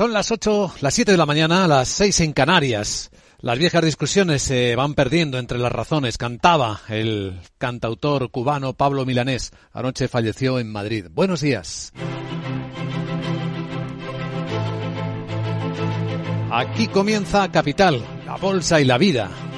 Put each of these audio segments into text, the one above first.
Son las 8, las 7 de la mañana, las 6 en Canarias. Las viejas discusiones se van perdiendo entre las razones. Cantaba el cantautor cubano Pablo Milanés. Anoche falleció en Madrid. Buenos días. Aquí comienza Capital, la bolsa y la vida.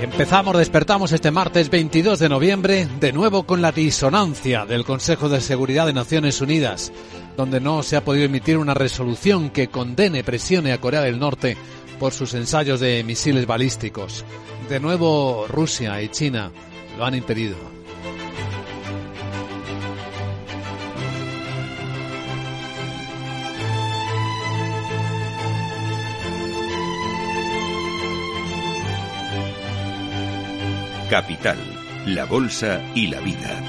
Empezamos, despertamos este martes 22 de noviembre, de nuevo con la disonancia del Consejo de Seguridad de Naciones Unidas, donde no se ha podido emitir una resolución que condene, presione a Corea del Norte por sus ensayos de misiles balísticos. De nuevo, Rusia y China lo han impedido. Capital, la Bolsa y la Vida.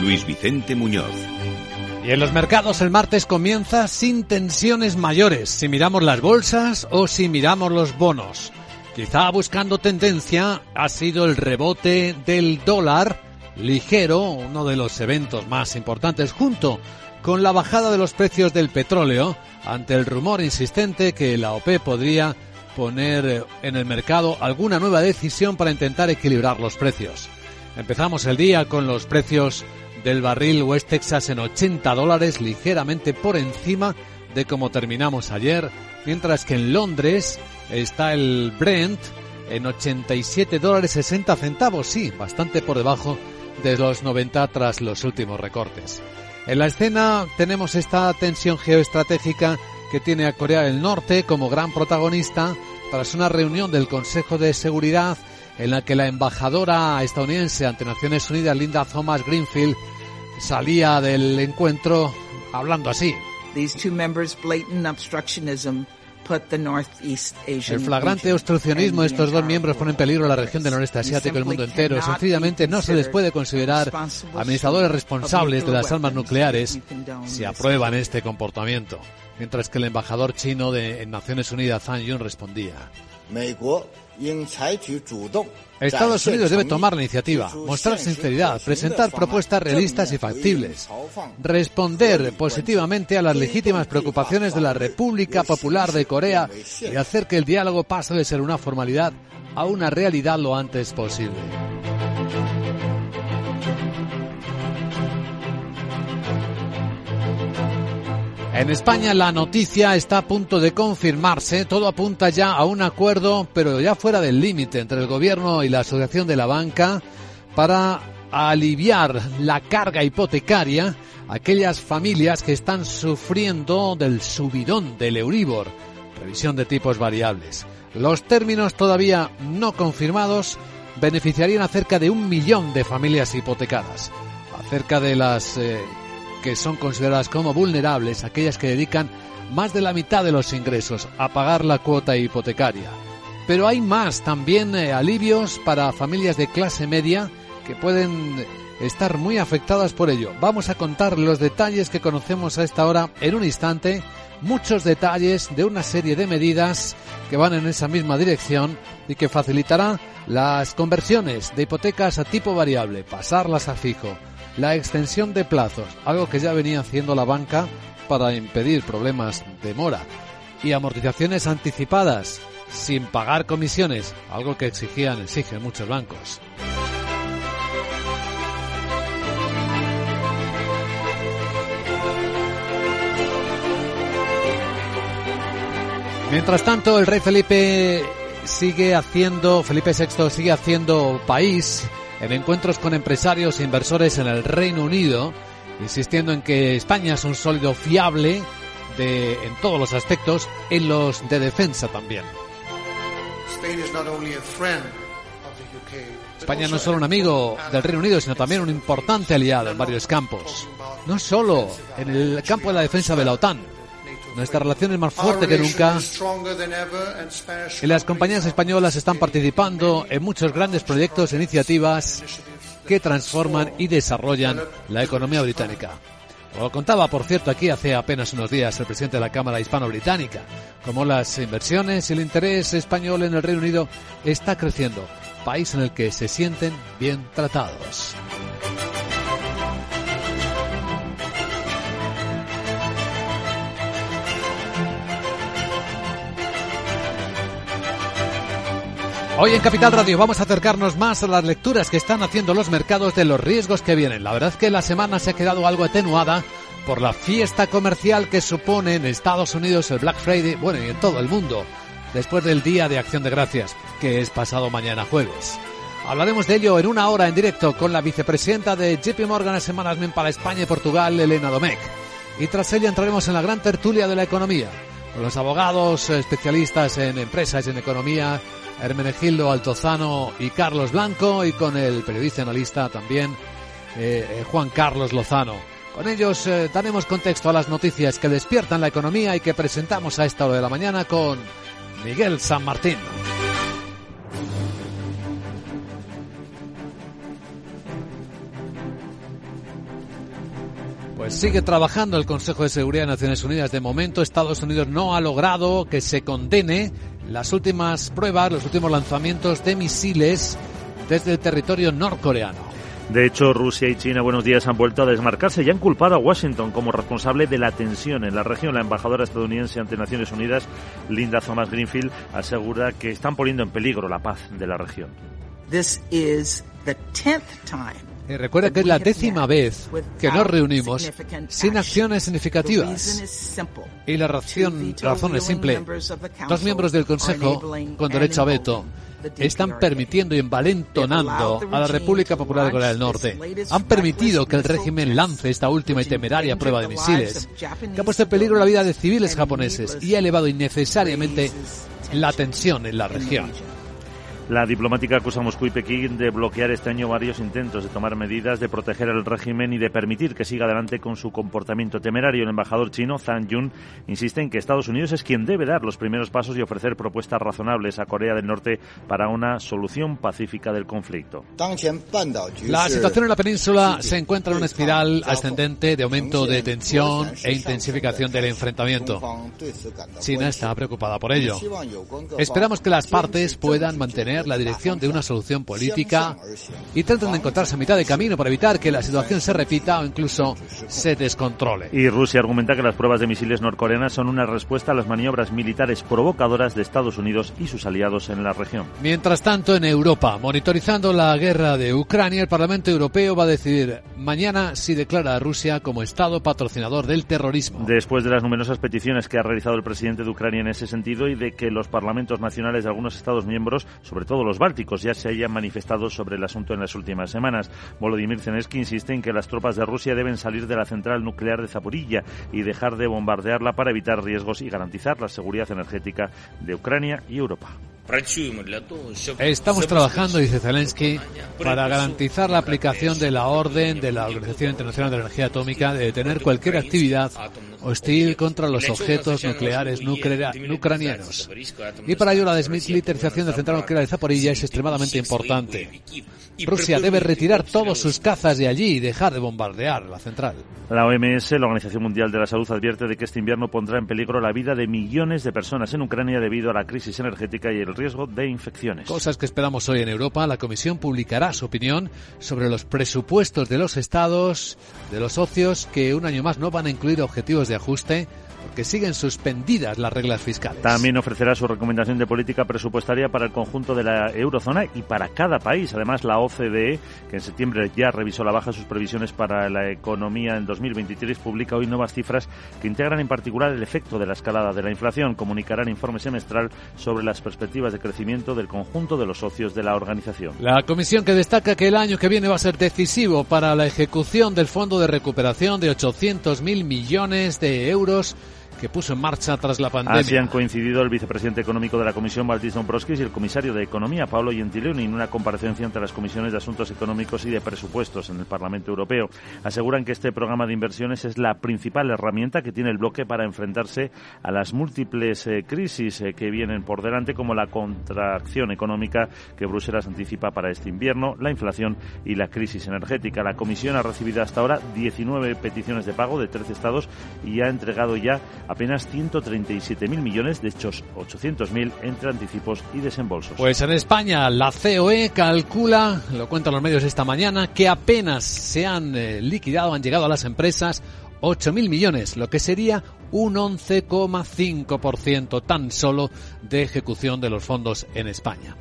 Luis Vicente Muñoz. Y en los mercados el martes comienza sin tensiones mayores, si miramos las bolsas o si miramos los bonos. Quizá buscando tendencia ha sido el rebote del dólar ligero, uno de los eventos más importantes junto con la bajada de los precios del petróleo ante el rumor insistente que la OPE podría poner en el mercado alguna nueva decisión para intentar equilibrar los precios. Empezamos el día con los precios del barril West Texas en 80 dólares, ligeramente por encima de como terminamos ayer, mientras que en Londres está el Brent en 87 dólares 60 centavos, sí, bastante por debajo de los 90 tras los últimos recortes. En la escena tenemos esta tensión geoestratégica que tiene a Corea del Norte como gran protagonista tras una reunión del Consejo de Seguridad en la que la embajadora estadounidense ante Naciones Unidas, Linda Thomas Greenfield, salía del encuentro hablando así. El flagrante obstruccionismo de estos dos miembros pone en peligro la región del noreste asiático y el mundo entero. Sencillamente no se les puede considerar administradores responsables de las armas nucleares si aprueban este comportamiento. Mientras que el embajador chino de Naciones Unidas, Zhang Yun, respondía. Estados Unidos debe tomar la iniciativa, mostrar sinceridad, presentar propuestas realistas y factibles, responder positivamente a las legítimas preocupaciones de la República Popular de Corea y hacer que el diálogo pase de ser una formalidad a una realidad lo antes posible. En España la noticia está a punto de confirmarse, todo apunta ya a un acuerdo, pero ya fuera del límite, entre el Gobierno y la Asociación de la Banca para aliviar la carga hipotecaria a aquellas familias que están sufriendo del subidón del Euribor, revisión de tipos variables. Los términos todavía no confirmados beneficiarían a cerca de un millón de familias hipotecadas, acerca de las eh, que son consideradas como vulnerables aquellas que dedican más de la mitad de los ingresos a pagar la cuota hipotecaria. Pero hay más, también eh, alivios para familias de clase media que pueden estar muy afectadas por ello. Vamos a contar los detalles que conocemos a esta hora en un instante, muchos detalles de una serie de medidas que van en esa misma dirección y que facilitará las conversiones de hipotecas a tipo variable, pasarlas a fijo, la extensión de plazos, algo que ya venía haciendo la banca para impedir problemas de mora, y amortizaciones anticipadas, sin pagar comisiones, algo que exigían, exigen muchos bancos. Mientras tanto, el rey Felipe sigue haciendo, Felipe VI sigue haciendo país en encuentros con empresarios e inversores en el Reino Unido, insistiendo en que España es un sólido fiable de, en todos los aspectos, en los de defensa también. España no es solo un amigo del Reino Unido, sino también un importante aliado en varios campos. No solo en el campo de la defensa de la OTAN, nuestra relación es más fuerte que nunca y las compañías españolas están participando en muchos grandes proyectos e iniciativas que transforman y desarrollan la economía británica. Lo contaba, por cierto, aquí hace apenas unos días el presidente de la Cámara Hispano-Británica, como las inversiones y el interés español en el Reino Unido está creciendo, país en el que se sienten bien tratados. Hoy en Capital Radio vamos a acercarnos más a las lecturas que están haciendo los mercados de los riesgos que vienen. La verdad es que la semana se ha quedado algo atenuada por la fiesta comercial que supone en Estados Unidos el Black Friday, bueno, y en todo el mundo, después del Día de Acción de Gracias, que es pasado mañana jueves. Hablaremos de ello en una hora en directo con la vicepresidenta de JP Morgan Semanas para España y Portugal, Elena Domecq. Y tras ella entraremos en la gran tertulia de la economía, con los abogados especialistas en empresas y en economía Hermenegildo Altozano y Carlos Blanco y con el periodista analista también eh, eh, Juan Carlos Lozano. Con ellos eh, daremos contexto a las noticias que despiertan la economía y que presentamos a esta hora de la mañana con Miguel San Martín. Pues sigue trabajando el Consejo de Seguridad de Naciones Unidas. De momento, Estados Unidos no ha logrado que se condene las últimas pruebas, los últimos lanzamientos de misiles desde el territorio norcoreano. De hecho, Rusia y China, buenos días, han vuelto a desmarcarse y han culpado a Washington como responsable de la tensión en la región. La embajadora estadounidense ante Naciones Unidas, Linda Thomas Greenfield, asegura que están poniendo en peligro la paz de la región. This is the time y recuerda que es la décima vez que nos reunimos sin acciones significativas. Y la razón, razón es simple. Dos miembros del Consejo, con derecho a veto, están permitiendo y envalentonando a la República Popular de Corea del Norte. Han permitido que el régimen lance esta última y temeraria prueba de misiles, que ha puesto en peligro la vida de civiles japoneses y ha elevado innecesariamente la tensión en la región. La diplomática acusa a Moscú y Pekín de bloquear este año varios intentos de tomar medidas de proteger al régimen y de permitir que siga adelante con su comportamiento temerario. El embajador chino, Zhang Yun, insiste en que Estados Unidos es quien debe dar los primeros pasos y ofrecer propuestas razonables a Corea del Norte para una solución pacífica del conflicto. La situación en la península se encuentra en una espiral ascendente de aumento de tensión e intensificación del enfrentamiento. China está preocupada por ello. Esperamos que las partes puedan mantener la dirección de una solución política y tratan de encontrarse a mitad de camino para evitar que la situación se repita o incluso se descontrole. Y Rusia argumenta que las pruebas de misiles norcoreanas son una respuesta a las maniobras militares provocadoras de Estados Unidos y sus aliados en la región. Mientras tanto, en Europa, monitorizando la guerra de Ucrania, el Parlamento Europeo va a decidir mañana si declara a Rusia como Estado patrocinador del terrorismo. Después de las numerosas peticiones que ha realizado el presidente de Ucrania en ese sentido y de que los parlamentos nacionales de algunos Estados miembros, sobre todos los bálticos ya se hayan manifestado sobre el asunto en las últimas semanas. Volodymyr Zelensky insiste en que las tropas de Rusia deben salir de la central nuclear de Zaporilla y dejar de bombardearla para evitar riesgos y garantizar la seguridad energética de Ucrania y Europa. Estamos trabajando, dice Zelensky, para garantizar la aplicación de la orden de la Organización Internacional de Energía Atómica de detener cualquier actividad hostil contra los objetos nucleares ucranianos. Y para ello la desmilitarización de la central nuclear de Zaporilla es extremadamente importante. Rusia debe retirar todos sus cazas de allí y dejar de bombardear la central. La OMS, la Organización Mundial de la Salud, advierte de que este invierno pondrá en peligro la vida de millones de personas en Ucrania debido a la crisis energética y el riesgo de infecciones. Cosas que esperamos hoy en Europa. La Comisión publicará su opinión sobre los presupuestos de los estados, de los socios, que un año más no van a incluir objetivos de ajuste que siguen suspendidas las reglas fiscales. También ofrecerá su recomendación de política presupuestaria para el conjunto de la eurozona y para cada país. Además, la OCDE, que en septiembre ya revisó la baja sus previsiones para la economía en 2023, publica hoy nuevas cifras que integran en particular el efecto de la escalada de la inflación. Comunicará el informe semestral sobre las perspectivas de crecimiento del conjunto de los socios de la organización. La comisión que destaca que el año que viene va a ser decisivo para la ejecución del Fondo de Recuperación de 800.000 millones de euros que puso en marcha tras la pandemia. Así han coincidido el vicepresidente económico de la Comisión, Valdis Dombrovskis, y el comisario de Economía, Pablo Gentiloni, en una comparecencia entre las comisiones de Asuntos Económicos y de Presupuestos en el Parlamento Europeo. Aseguran que este programa de inversiones es la principal herramienta que tiene el bloque para enfrentarse a las múltiples eh, crisis eh, que vienen por delante, como la contracción económica que Bruselas anticipa para este invierno, la inflación y la crisis energética. La Comisión ha recibido hasta ahora 19 peticiones de pago de 13 estados y ha entregado ya apenas 137.000 millones, de hechos 800.000 entre anticipos y desembolsos. Pues en España la COE calcula, lo cuentan los medios esta mañana, que apenas se han eh, liquidado, han llegado a las empresas 8.000 millones, lo que sería un 11,5% tan solo de ejecución de los fondos en España.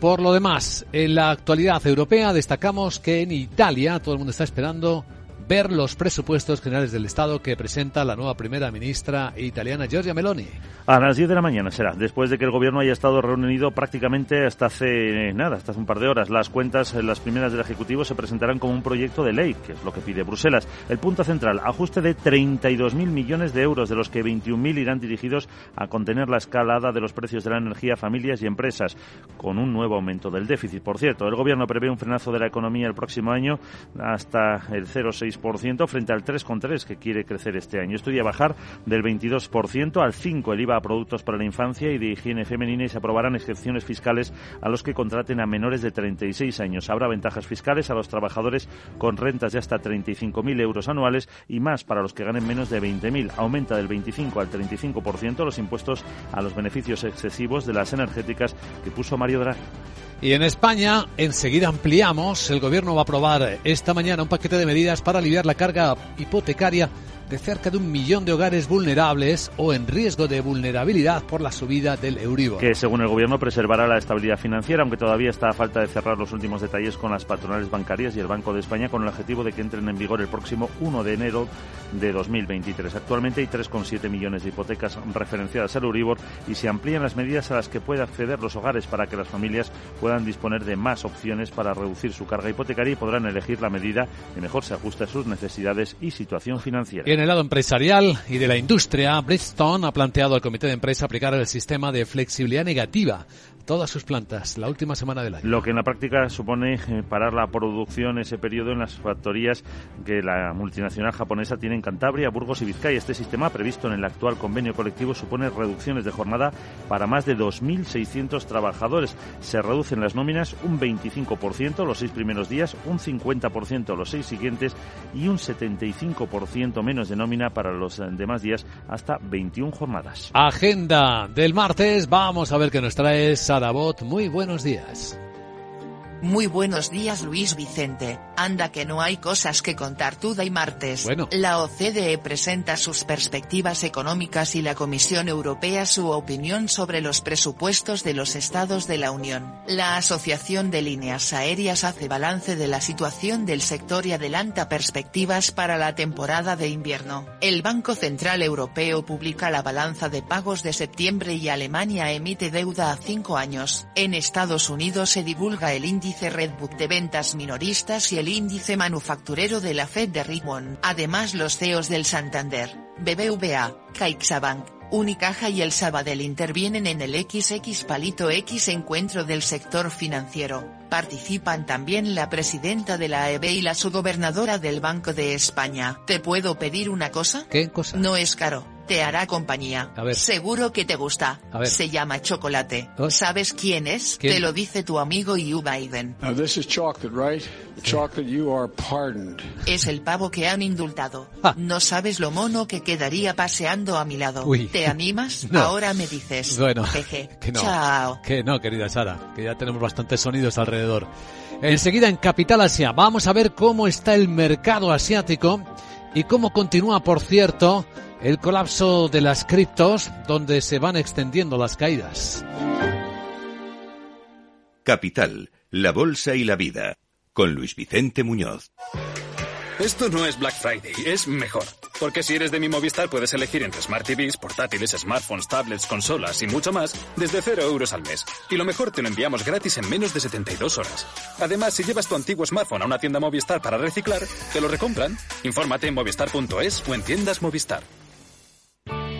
Por lo demás, en la actualidad europea destacamos que en Italia todo el mundo está esperando ver los presupuestos generales del Estado que presenta la nueva primera ministra italiana Giorgia Meloni. A las 10 de la mañana será, después de que el gobierno haya estado reunido prácticamente hasta hace nada, hasta hace un par de horas. Las cuentas, las primeras del Ejecutivo, se presentarán como un proyecto de ley, que es lo que pide Bruselas. El punto central, ajuste de 32.000 millones de euros, de los que 21.000 irán dirigidos a contener la escalada de los precios de la energía a familias y empresas, con un nuevo aumento del déficit. Por cierto, el gobierno prevé un frenazo de la economía el próximo año hasta el 0,6 frente al 3,3% que quiere crecer este año. Estudia bajar del 22% al 5% el IVA a productos para la infancia y de higiene femenina y se aprobarán excepciones fiscales a los que contraten a menores de 36 años. Habrá ventajas fiscales a los trabajadores con rentas de hasta 35.000 euros anuales y más para los que ganen menos de 20.000. Aumenta del 25 al 35% los impuestos a los beneficios excesivos de las energéticas que puso Mario Draghi. Y en España, enseguida ampliamos, el Gobierno va a aprobar esta mañana un paquete de medidas para aliviar la carga hipotecaria de cerca de un millón de hogares vulnerables o en riesgo de vulnerabilidad por la subida del Euribor. Que según el gobierno preservará la estabilidad financiera, aunque todavía está a falta de cerrar los últimos detalles con las patronales bancarias y el Banco de España con el objetivo de que entren en vigor el próximo 1 de enero de 2023. Actualmente hay 3,7 millones de hipotecas referenciadas al Euribor y se amplían las medidas a las que puede acceder los hogares para que las familias puedan disponer de más opciones para reducir su carga hipotecaria y podrán elegir la medida que mejor se ajuste a sus necesidades y situación financiera el lado empresarial y de la industria, Bridgestone ha planteado al comité de empresa aplicar el sistema de flexibilidad negativa todas sus plantas la última semana del año. Lo que en la práctica supone eh, parar la producción ese periodo en las factorías que la multinacional japonesa tiene en Cantabria, Burgos y Vizcaya. Este sistema, previsto en el actual convenio colectivo, supone reducciones de jornada para más de 2.600 trabajadores. Se reducen las nóminas un 25% los seis primeros días, un 50% los seis siguientes y un 75% menos de nómina para los eh, demás días hasta 21 jornadas. Agenda del martes. Vamos a ver qué nos trae Sara Bot. Muy buenos días. Muy buenos días Luis Vicente, anda que no hay cosas que contar Tuda y martes. Bueno. La OCDE presenta sus perspectivas económicas y la Comisión Europea su opinión sobre los presupuestos de los estados de la Unión. La Asociación de Líneas Aéreas hace balance de la situación del sector y adelanta perspectivas para la temporada de invierno. El Banco Central Europeo publica la balanza de pagos de septiembre y Alemania emite deuda a cinco años. En Estados Unidos se divulga el índice índice Redbook de ventas minoristas y el índice manufacturero de la Fed de Richmond. Además los CEOs del Santander, BBVA, CaixaBank, Unicaja y el Sabadell intervienen en el XX Palito X encuentro del sector financiero. Participan también la presidenta de la AEB y la subgobernadora del Banco de España. ¿Te puedo pedir una cosa? ¿Qué cosa? No es caro te hará compañía. A ver. Seguro que te gusta. A ver. Se llama chocolate. ¿Oh? ¿Sabes quién es? ¿Quién? Te lo dice tu amigo Hugh Biden. Now this is chocolate, right? Chocolate you are pardoned. Es el pavo que han indultado. Ah. No sabes lo mono que quedaría paseando a mi lado. Uy. ¿Te animas? No. Ahora me dices. Bueno, Jeje. que no. Chao. Que no, querida Sara, que ya tenemos bastantes sonidos alrededor. Enseguida en Capital Asia vamos a ver cómo está el mercado asiático y cómo continúa, por cierto, el colapso de las criptos, donde se van extendiendo las caídas. Capital, la Bolsa y la Vida, con Luis Vicente Muñoz. Esto no es Black Friday, es mejor. Porque si eres de mi Movistar puedes elegir entre Smart TVs, portátiles, smartphones, tablets, consolas y mucho más desde 0 euros al mes. Y lo mejor te lo enviamos gratis en menos de 72 horas. Además, si llevas tu antiguo smartphone a una tienda Movistar para reciclar, te lo recompran. Infórmate en movistar.es o en tiendas Movistar.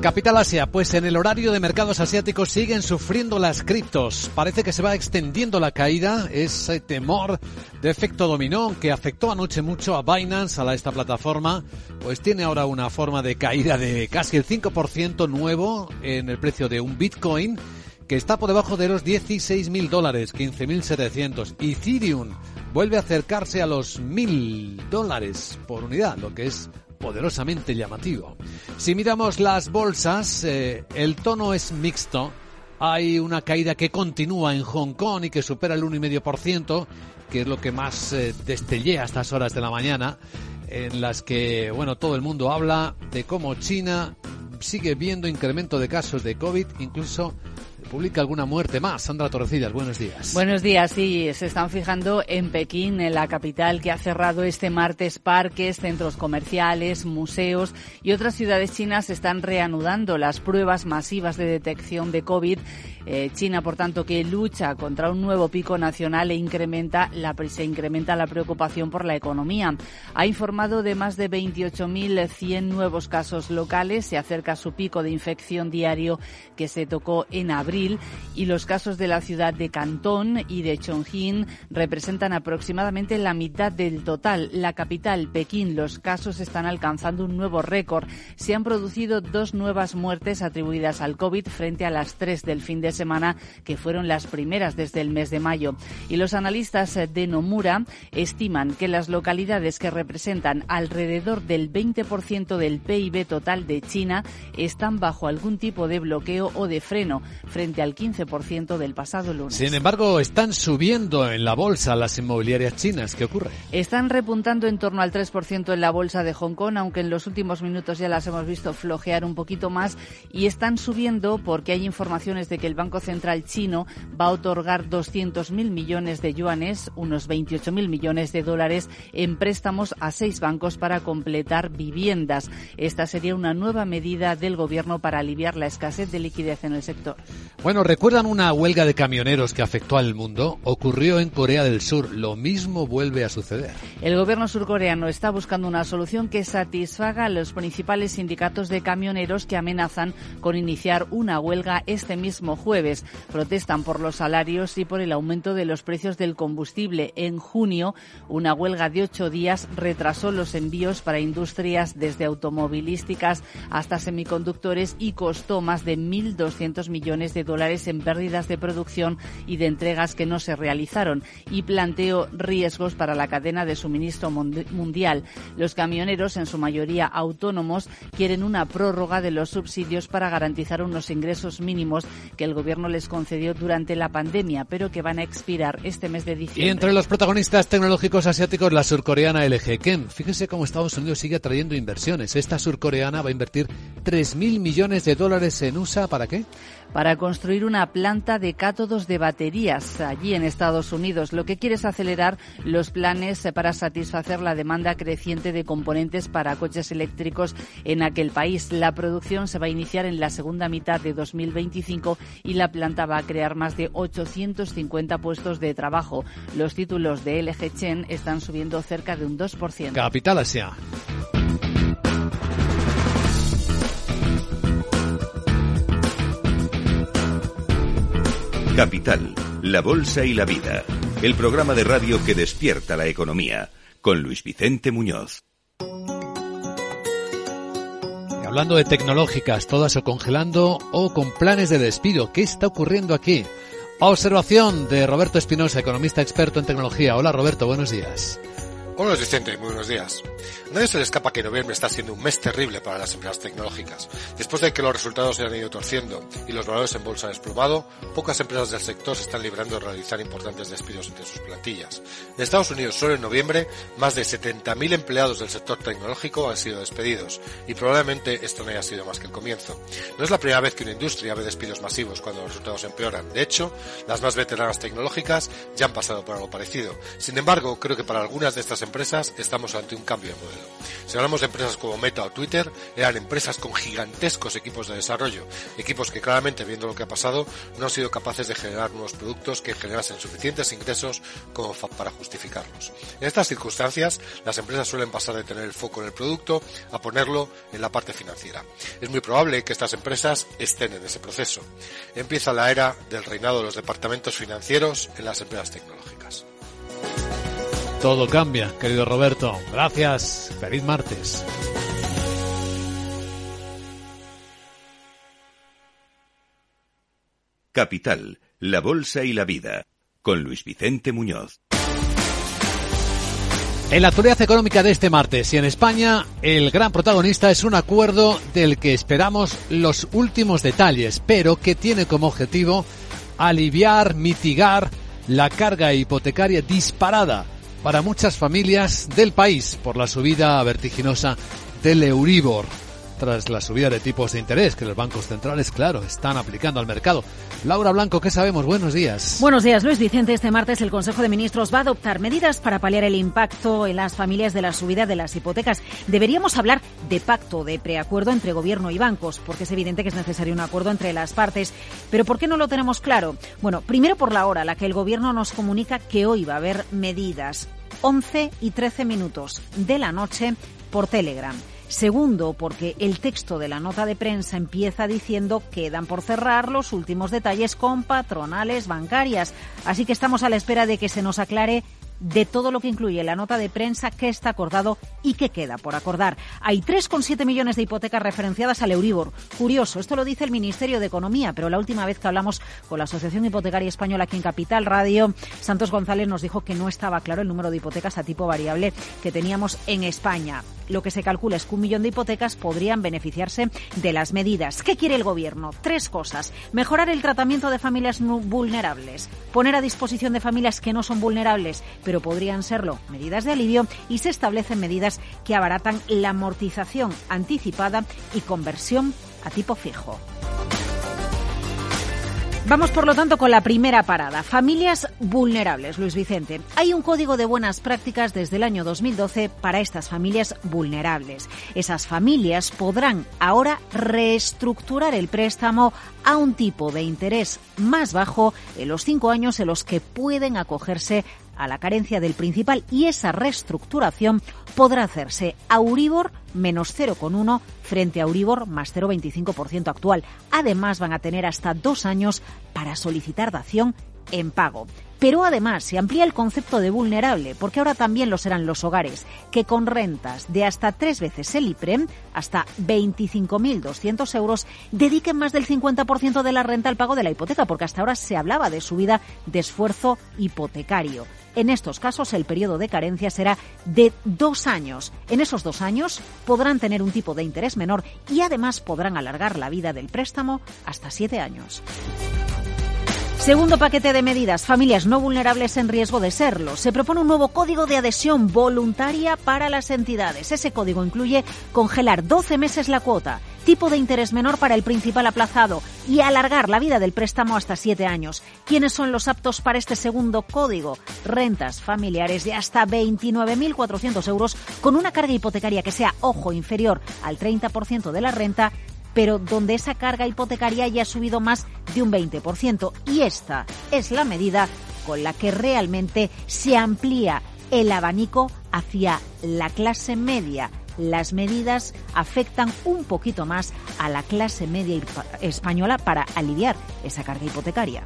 Capital Asia, pues en el horario de mercados asiáticos siguen sufriendo las criptos. Parece que se va extendiendo la caída, ese temor de efecto dominó que afectó anoche mucho a Binance, a esta plataforma, pues tiene ahora una forma de caída de casi el 5% nuevo en el precio de un Bitcoin que está por debajo de los 16 mil dólares, 15.700. Ethereum vuelve a acercarse a los mil dólares por unidad, lo que es poderosamente llamativo. Si miramos las bolsas, eh, el tono es mixto. Hay una caída que continúa en Hong Kong y que supera el 1,5%, que es lo que más eh, destellé a estas horas de la mañana, en las que, bueno, todo el mundo habla de cómo China sigue viendo incremento de casos de COVID, incluso publica alguna muerte más. Sandra Torrecillas, buenos días. Buenos días, sí, se están fijando en Pekín, en la capital, que ha cerrado este martes parques, centros comerciales, museos y otras ciudades chinas están reanudando las pruebas masivas de detección de COVID eh, China, por tanto, que lucha contra un nuevo pico nacional e incrementa la, se incrementa la preocupación por la economía. Ha informado de más de 28.100 nuevos casos locales, se acerca a su pico de infección diario que se tocó en abril y los casos de la ciudad de Cantón y de Chongqing representan aproximadamente la mitad del total. La capital, Pekín, los casos están alcanzando un nuevo récord. Se han producido dos nuevas muertes atribuidas al COVID frente a las tres del fin de semana, que fueron las primeras desde el mes de mayo. Y los analistas de Nomura estiman que las localidades que representan alrededor del 20% del PIB total de China están bajo algún tipo de bloqueo o de freno frente al 15% del pasado lunes. Sin embargo, están subiendo en la bolsa las inmobiliarias chinas. ¿Qué ocurre? Están repuntando en torno al 3% en la bolsa de Hong Kong, aunque en los últimos minutos ya las hemos visto flojear un poquito más y están subiendo porque hay informaciones de que el Banco Central chino va a otorgar 200.000 millones de yuanes, unos 28.000 millones de dólares, en préstamos a seis bancos para completar viviendas. Esta sería una nueva medida del gobierno para aliviar la escasez de liquidez en el sector. Bueno, ¿recuerdan una huelga de camioneros que afectó al mundo? Ocurrió en Corea del Sur. Lo mismo vuelve a suceder. El gobierno surcoreano está buscando una solución que satisfaga a los principales sindicatos de camioneros que amenazan con iniciar una huelga este mismo jueves jueves. Protestan por los salarios y por el aumento de los precios del combustible. En junio, una huelga de ocho días retrasó los envíos para industrias desde automovilísticas hasta semiconductores y costó más de 1.200 millones de dólares en pérdidas de producción y de entregas que no se realizaron y planteó riesgos para la cadena de suministro mundial. Los camioneros, en su mayoría autónomos, quieren una prórroga de los subsidios para garantizar unos ingresos mínimos que el gobierno les concedió durante la pandemia, pero que van a expirar este mes de diciembre. Y entre los protagonistas tecnológicos asiáticos, la surcoreana LG Chem. Fíjense cómo Estados Unidos sigue atrayendo inversiones. Esta surcoreana va a invertir 3.000 millones de dólares en USA. ¿Para qué? Para construir una planta de cátodos de baterías allí en Estados Unidos. Lo que quiere es acelerar los planes para satisfacer la demanda creciente de componentes para coches eléctricos en aquel país. La producción se va a iniciar en la segunda mitad de 2025 y la planta va a crear más de 850 puestos de trabajo. Los títulos de LG Chen están subiendo cerca de un 2%. Capital Asia. Capital, la Bolsa y la Vida. El programa de radio que despierta la economía. Con Luis Vicente Muñoz. Hablando de tecnológicas, todas o congelando o con planes de despido. ¿Qué está ocurriendo aquí? Observación de Roberto Espinosa, economista experto en tecnología. Hola Roberto, buenos días. Hola Vicente, muy buenos días. nadie se le escapa que noviembre está siendo un mes terrible para las empresas tecnológicas. Después de que los resultados se han ido torciendo y los valores en bolsa han desplomado, pocas empresas del sector se están librando de realizar importantes despidos entre sus plantillas. En Estados Unidos, solo en noviembre, más de 70.000 empleados del sector tecnológico han sido despedidos y probablemente esto no haya sido más que el comienzo. No es la primera vez que una industria ve despidos masivos cuando los resultados empeoran. De hecho, las más veteranas tecnológicas ya han pasado por algo parecido. Sin embargo, creo que para algunas de estas empresas estamos ante un cambio de modelo. Si hablamos de empresas como Meta o Twitter, eran empresas con gigantescos equipos de desarrollo, equipos que claramente viendo lo que ha pasado no han sido capaces de generar nuevos productos que generasen suficientes ingresos como para justificarlos. En estas circunstancias, las empresas suelen pasar de tener el foco en el producto a ponerlo en la parte financiera. Es muy probable que estas empresas estén en ese proceso. Empieza la era del reinado de los departamentos financieros en las empresas tecnológicas. Todo cambia, querido Roberto. Gracias. Feliz martes. Capital, la Bolsa y la Vida, con Luis Vicente Muñoz. En la actualidad económica de este martes y en España, el gran protagonista es un acuerdo del que esperamos los últimos detalles, pero que tiene como objetivo aliviar, mitigar la carga hipotecaria disparada para muchas familias del país por la subida vertiginosa del Euribor tras la subida de tipos de interés que los bancos centrales, claro, están aplicando al mercado. Laura Blanco, ¿qué sabemos? Buenos días. Buenos días, Luis Vicente. Este martes el Consejo de Ministros va a adoptar medidas para paliar el impacto en las familias de la subida de las hipotecas. Deberíamos hablar de pacto, de preacuerdo entre gobierno y bancos, porque es evidente que es necesario un acuerdo entre las partes. Pero ¿por qué no lo tenemos claro? Bueno, primero por la hora la que el gobierno nos comunica que hoy va a haber medidas. 11 y 13 minutos de la noche por Telegram. Segundo, porque el texto de la nota de prensa empieza diciendo que quedan por cerrar los últimos detalles con patronales bancarias. Así que estamos a la espera de que se nos aclare de todo lo que incluye la nota de prensa, qué está acordado y qué queda por acordar. Hay 3,7 millones de hipotecas referenciadas al Euribor. Curioso, esto lo dice el Ministerio de Economía, pero la última vez que hablamos con la Asociación Hipotecaria Española aquí en Capital Radio, Santos González nos dijo que no estaba claro el número de hipotecas a tipo variable que teníamos en España. Lo que se calcula es que un millón de hipotecas podrían beneficiarse de las medidas. ¿Qué quiere el Gobierno? Tres cosas. Mejorar el tratamiento de familias vulnerables, poner a disposición de familias que no son vulnerables, pero podrían serlo medidas de alivio y se establecen medidas que abaratan la amortización anticipada y conversión a tipo fijo. Vamos, por lo tanto, con la primera parada. Familias vulnerables, Luis Vicente. Hay un código de buenas prácticas desde el año 2012 para estas familias vulnerables. Esas familias podrán ahora reestructurar el préstamo a un tipo de interés más bajo en los cinco años en los que pueden acogerse a la carencia del principal y esa reestructuración podrá hacerse a Uribor menos 0,1 frente a Uribor más 0,25% actual. Además van a tener hasta dos años para solicitar dación en pago. Pero además se amplía el concepto de vulnerable, porque ahora también lo serán los hogares, que con rentas de hasta tres veces el IPREM, hasta 25.200 euros, dediquen más del 50% de la renta al pago de la hipoteca, porque hasta ahora se hablaba de subida de esfuerzo hipotecario. En estos casos, el periodo de carencia será de dos años. En esos dos años podrán tener un tipo de interés menor y además podrán alargar la vida del préstamo hasta siete años. Segundo paquete de medidas, familias no vulnerables en riesgo de serlo. Se propone un nuevo código de adhesión voluntaria para las entidades. Ese código incluye congelar 12 meses la cuota tipo de interés menor para el principal aplazado y alargar la vida del préstamo hasta siete años. ¿Quiénes son los aptos para este segundo código? Rentas familiares de hasta 29.400 euros con una carga hipotecaria que sea, ojo, inferior al 30% de la renta pero donde esa carga hipotecaria ya ha subido más de un 20%. Y esta es la medida con la que realmente se amplía el abanico hacia la clase media. Las medidas afectan un poquito más a la clase media española para aliviar esa carga hipotecaria.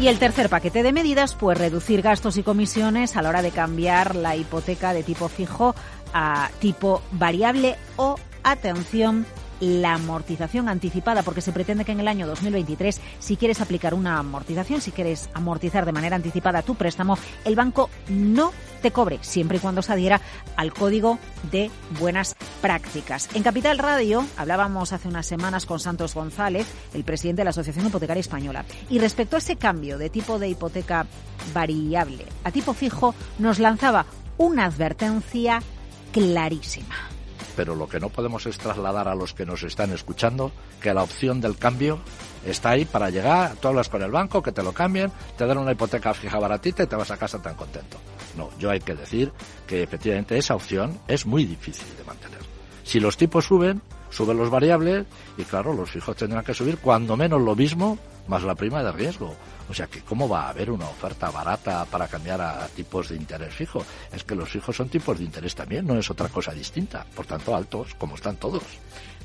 Y el tercer paquete de medidas, pues reducir gastos y comisiones a la hora de cambiar la hipoteca de tipo fijo a tipo variable o, atención, la amortización anticipada, porque se pretende que en el año 2023, si quieres aplicar una amortización, si quieres amortizar de manera anticipada tu préstamo, el banco no te cobre, siempre y cuando se adhiera al código de buenas prácticas. En Capital Radio hablábamos hace unas semanas con Santos González, el presidente de la Asociación Hipotecaria Española, y respecto a ese cambio de tipo de hipoteca variable a tipo fijo, nos lanzaba una advertencia clarísima pero lo que no podemos es trasladar a los que nos están escuchando que la opción del cambio está ahí para llegar, tú hablas con el banco, que te lo cambien, te dan una hipoteca fija baratita y te vas a casa tan contento. No, yo hay que decir que efectivamente esa opción es muy difícil de mantener. Si los tipos suben, suben los variables y claro, los fijos tendrán que subir cuando menos lo mismo más la prima de riesgo. O sea que cómo va a haber una oferta barata para cambiar a tipos de interés fijo. Es que los fijos son tipos de interés también, no es otra cosa distinta. Por tanto, altos, como están todos.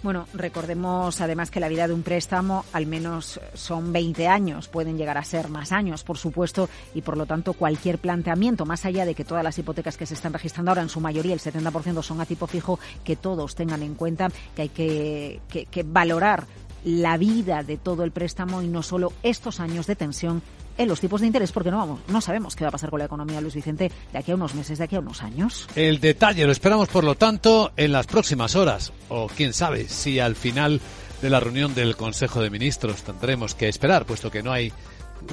Bueno, recordemos además que la vida de un préstamo al menos son 20 años, pueden llegar a ser más años, por supuesto, y por lo tanto cualquier planteamiento, más allá de que todas las hipotecas que se están registrando ahora en su mayoría, el 70% son a tipo fijo, que todos tengan en cuenta que hay que, que valorar la vida de todo el préstamo y no solo estos años de tensión en los tipos de interés porque no vamos, no sabemos qué va a pasar con la economía, Luis Vicente, de aquí a unos meses, de aquí a unos años. El detalle lo esperamos, por lo tanto, en las próximas horas, o quién sabe si al final de la reunión del Consejo de Ministros tendremos que esperar, puesto que no hay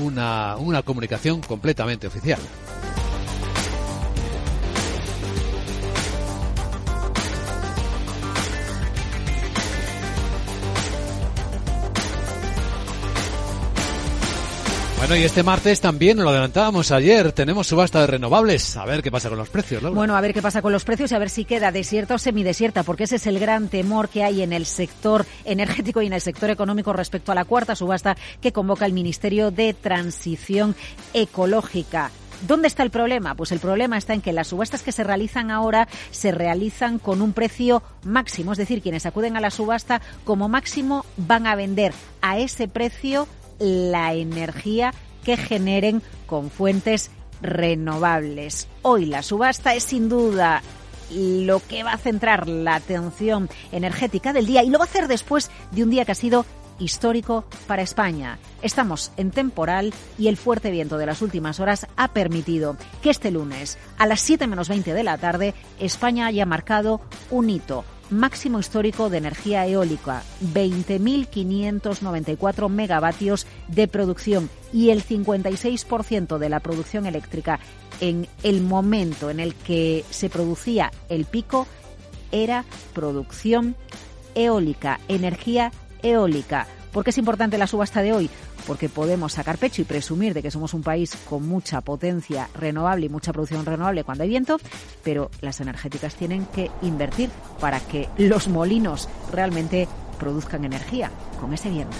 una, una comunicación completamente oficial. Bueno, y este martes también, lo adelantábamos ayer, tenemos subasta de renovables. A ver qué pasa con los precios, ¿no? Bueno, a ver qué pasa con los precios y a ver si queda desierta o semidesierta, porque ese es el gran temor que hay en el sector energético y en el sector económico respecto a la cuarta subasta que convoca el Ministerio de Transición Ecológica. ¿Dónde está el problema? Pues el problema está en que las subastas que se realizan ahora se realizan con un precio máximo, es decir, quienes acuden a la subasta como máximo van a vender a ese precio la energía que generen con fuentes renovables. Hoy la subasta es sin duda lo que va a centrar la atención energética del día y lo va a hacer después de un día que ha sido histórico para España. Estamos en temporal y el fuerte viento de las últimas horas ha permitido que este lunes, a las 7 menos 20 de la tarde, España haya marcado un hito máximo histórico de energía eólica, 20.594 megavatios de producción y el 56% de la producción eléctrica en el momento en el que se producía el pico era producción eólica, energía eólica. ¿Por qué es importante la subasta de hoy? Porque podemos sacar pecho y presumir de que somos un país con mucha potencia renovable y mucha producción renovable cuando hay viento, pero las energéticas tienen que invertir para que los molinos realmente produzcan energía con ese viento.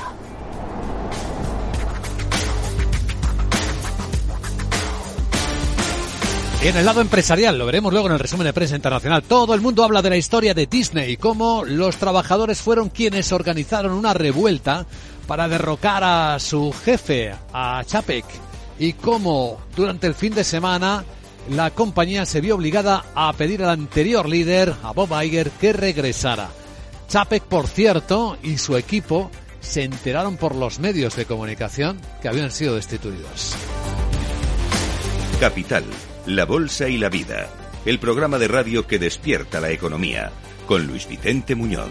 En el lado empresarial, lo veremos luego en el resumen de prensa internacional, todo el mundo habla de la historia de Disney y cómo los trabajadores fueron quienes organizaron una revuelta para derrocar a su jefe, a Chapek, y cómo durante el fin de semana la compañía se vio obligada a pedir al anterior líder, a Bob Iger, que regresara. Chapek, por cierto, y su equipo se enteraron por los medios de comunicación que habían sido destituidos. Capital, la Bolsa y la Vida, el programa de radio que despierta la economía, con Luis Vicente Muñoz.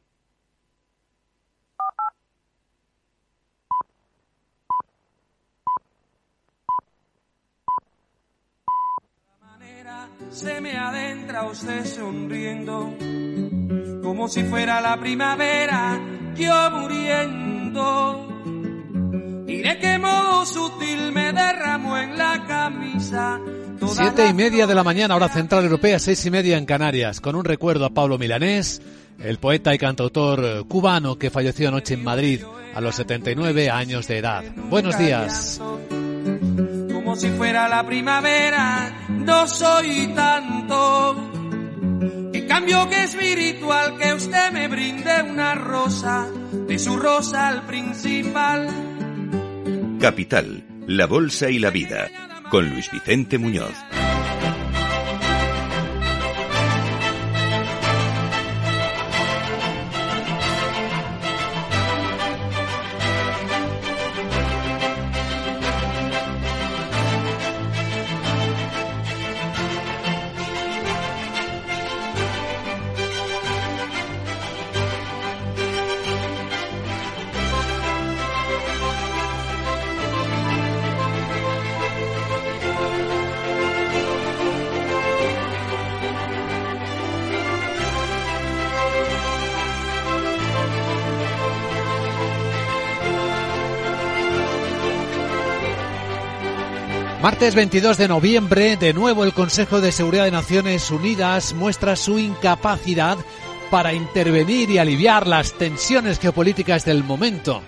Se me adentra usted sonriendo, como si fuera la primavera, yo muriendo. Diré qué modo sutil me derramó en la camisa. Siete y media de la mañana, hora central europea, seis y media en Canarias, con un recuerdo a Pablo Milanés, el poeta y cantautor cubano que falleció anoche en Madrid a los 79 años de edad. Buenos días como si fuera la primavera, no soy tanto. En cambio que espiritual que usted me brinde una rosa, de su rosa al principal. Capital, la bolsa y la vida, con Luis Vicente Muñoz. Martes 22 de noviembre, de nuevo el Consejo de Seguridad de Naciones Unidas muestra su incapacidad para intervenir y aliviar las tensiones geopolíticas del momento.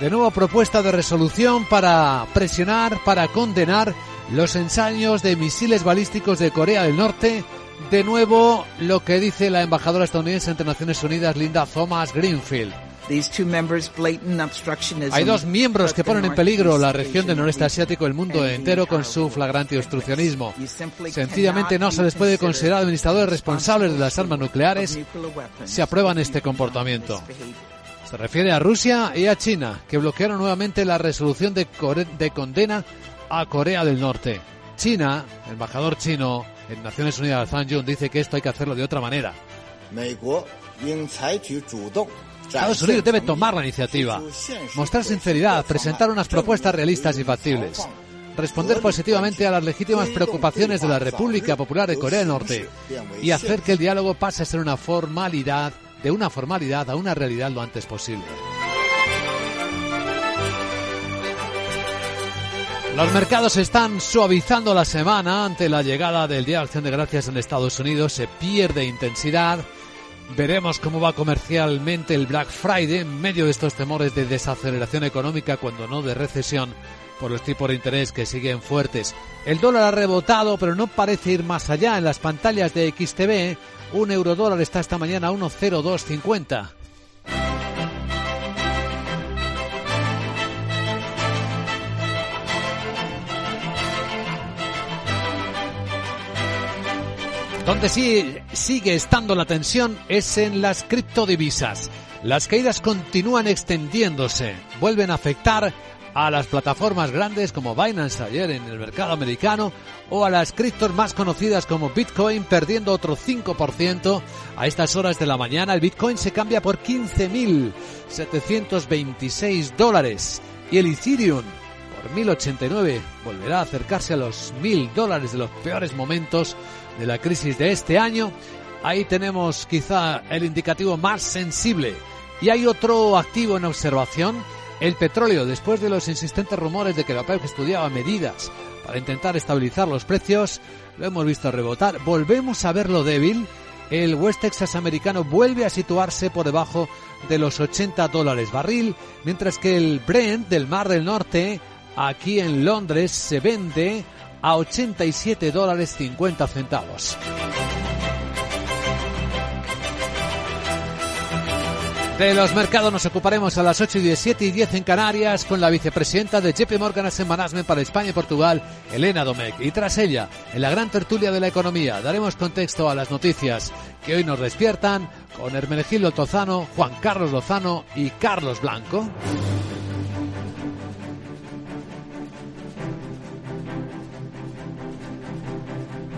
De nuevo propuesta de resolución para presionar, para condenar los ensayos de misiles balísticos de Corea del Norte. De nuevo lo que dice la embajadora estadounidense ante Naciones Unidas, Linda Thomas Greenfield. Hay dos miembros que ponen en peligro la región del noreste asiático y el mundo entero con su flagrante obstruccionismo. Sencillamente no se les puede considerar administradores responsables de las armas nucleares si aprueban este comportamiento. Se refiere a Rusia y a China, que bloquearon nuevamente la resolución de, de condena a Corea del Norte. China, el embajador chino en Naciones Unidas, Zhang Jun, dice que esto hay que hacerlo de otra manera. Estados Unidos debe tomar la iniciativa, mostrar sinceridad, presentar unas propuestas realistas y factibles, responder positivamente a las legítimas preocupaciones de la República Popular de Corea del Norte y hacer que el diálogo pase a ser una formalidad, de una formalidad a una realidad lo antes posible. Los mercados están suavizando la semana ante la llegada del Día de Acción de Gracias en Estados Unidos. Se pierde intensidad Veremos cómo va comercialmente el Black Friday en medio de estos temores de desaceleración económica, cuando no de recesión, por los tipos de interés que siguen fuertes. El dólar ha rebotado, pero no parece ir más allá. En las pantallas de XTV, un euro dólar está esta mañana a 1,0250. Donde sí sigue estando la tensión es en las criptodivisas. Las caídas continúan extendiéndose, vuelven a afectar a las plataformas grandes como Binance ayer en el mercado americano o a las criptos más conocidas como Bitcoin perdiendo otro 5% a estas horas de la mañana. El Bitcoin se cambia por 15.726 dólares y el Ethereum por 1.089 volverá a acercarse a los 1.000 dólares de los peores momentos de la crisis de este año. Ahí tenemos quizá el indicativo más sensible. Y hay otro activo en observación, El petróleo, después de los insistentes rumores de que la OPEP estudiaba medidas para intentar estabilizar los precios, lo hemos visto rebotar. Volvemos a verlo débil. El West Texas americano vuelve a situarse por debajo de los 80 dólares barril, mientras que el Brent del Mar del Norte, aquí en Londres, se vende a 87 dólares 50 centavos. De los mercados nos ocuparemos a las 8 y 17 y 10 en Canarias con la vicepresidenta de JP Morgan Asset Management para España y Portugal, Elena Domecq. Y tras ella, en la gran tertulia de la economía, daremos contexto a las noticias que hoy nos despiertan con Hermenegildo Tozano, Juan Carlos Lozano y Carlos Blanco.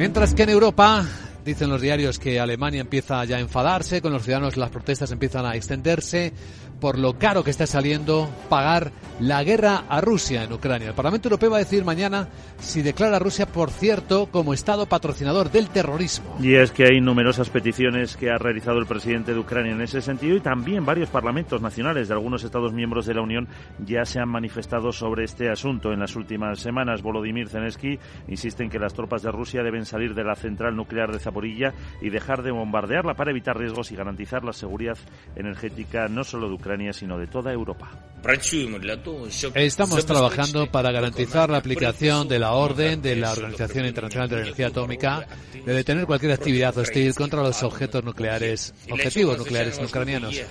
Mientras que en Europa dicen los diarios que Alemania empieza ya a enfadarse con los ciudadanos, las protestas empiezan a extenderse por lo caro que está saliendo pagar la guerra a Rusia en Ucrania. El Parlamento Europeo va a decir mañana si declara a Rusia, por cierto, como Estado patrocinador del terrorismo. Y es que hay numerosas peticiones que ha realizado el presidente de Ucrania en ese sentido y también varios parlamentos nacionales de algunos Estados miembros de la Unión ya se han manifestado sobre este asunto. En las últimas semanas, Volodymyr Zelensky insiste en que las tropas de Rusia deben salir de la central nuclear de Zaporilla y dejar de bombardearla para evitar riesgos y garantizar la seguridad energética no solo de Ucrania, sino de toda Europa. Estamos trabajando para garantizar la aplicación de la orden de la Organización Internacional de la Energía Atómica de detener cualquier actividad hostil contra los objetos nucleares, objetivos nucleares ucranianos.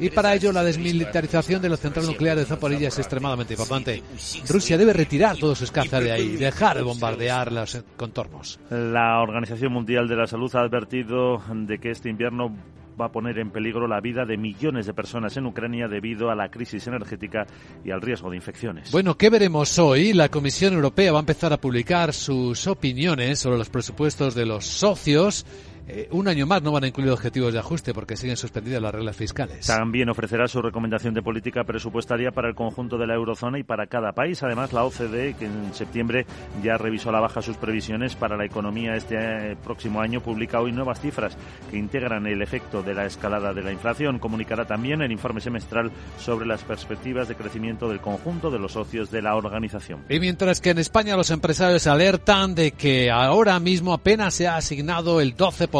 Y para ello la desmilitarización de la central nuclear de Zaporilla es extremadamente importante. Rusia debe retirar todos sus cazas de ahí y dejar de bombardear los contornos. La Organización Mundial de la Salud ha advertido de que este invierno va a poner en peligro la vida de millones de personas en Ucrania debido a la crisis energética y al riesgo de infecciones. Bueno, ¿qué veremos hoy? La Comisión Europea va a empezar a publicar sus opiniones sobre los presupuestos de los socios eh, un año más no van a incluir objetivos de ajuste porque siguen suspendidas las reglas fiscales. También ofrecerá su recomendación de política presupuestaria para el conjunto de la eurozona y para cada país. Además, la OCDE, que en septiembre ya revisó a la baja sus previsiones para la economía este eh, próximo año, publica hoy nuevas cifras que integran el efecto de la escalada de la inflación. Comunicará también el informe semestral sobre las perspectivas de crecimiento del conjunto de los socios de la organización. Y mientras que en España los empresarios alertan de que ahora mismo apenas se ha asignado el 12%